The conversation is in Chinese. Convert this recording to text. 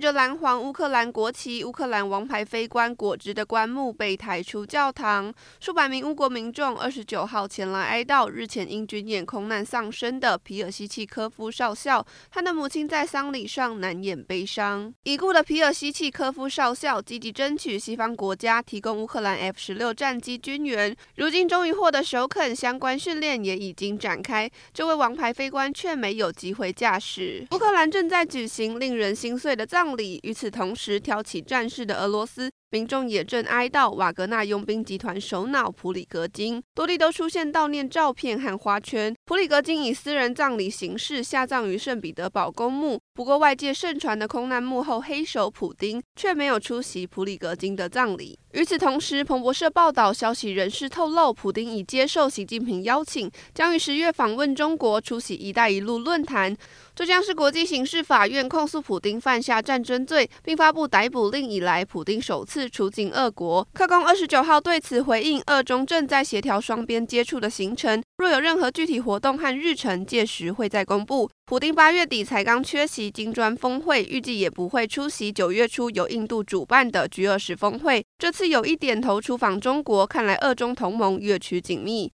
着蓝黄乌克兰国旗、乌克兰王牌飞官果汁的棺木被抬出教堂，数百名乌国民众二十九号前来哀悼日前因军演空难丧生的皮尔西契科夫少校，他的母亲在丧礼上难掩悲伤。已故的皮尔西契科夫少校积极争取西方国家提供乌克兰 F 十六战机军援，如今终于获得首肯，相关训练也已经展开。这位王牌飞官却没有机会驾驶。乌克兰正在举行令人心碎的葬与此同时，挑起战事的俄罗斯民众也正哀悼瓦格纳佣兵集团首脑普里格金，多地都出现悼念照片和花圈。普里格金以私人葬礼形式下葬于圣彼得堡公墓。不过，外界盛传的空难幕后黑手普丁却没有出席普里格金的葬礼。与此同时，彭博社报道，消息人士透露，普丁已接受习近平邀请，将于十月访问中国，出席“一带一路”论坛。这将是国际刑事法院控诉普丁犯下战争罪，并发布逮捕令以来，普丁首次出境俄国。克工二十九号对此回应，俄中正在协调双边接触的行程，若有任何具体活动和日程，届时会再公布。普丁八月底才刚缺席金砖峰会，预计也不会出席九月初由印度主办的 G 二十峰会。这次有一点头出访中国，看来俄中同盟越趋紧密。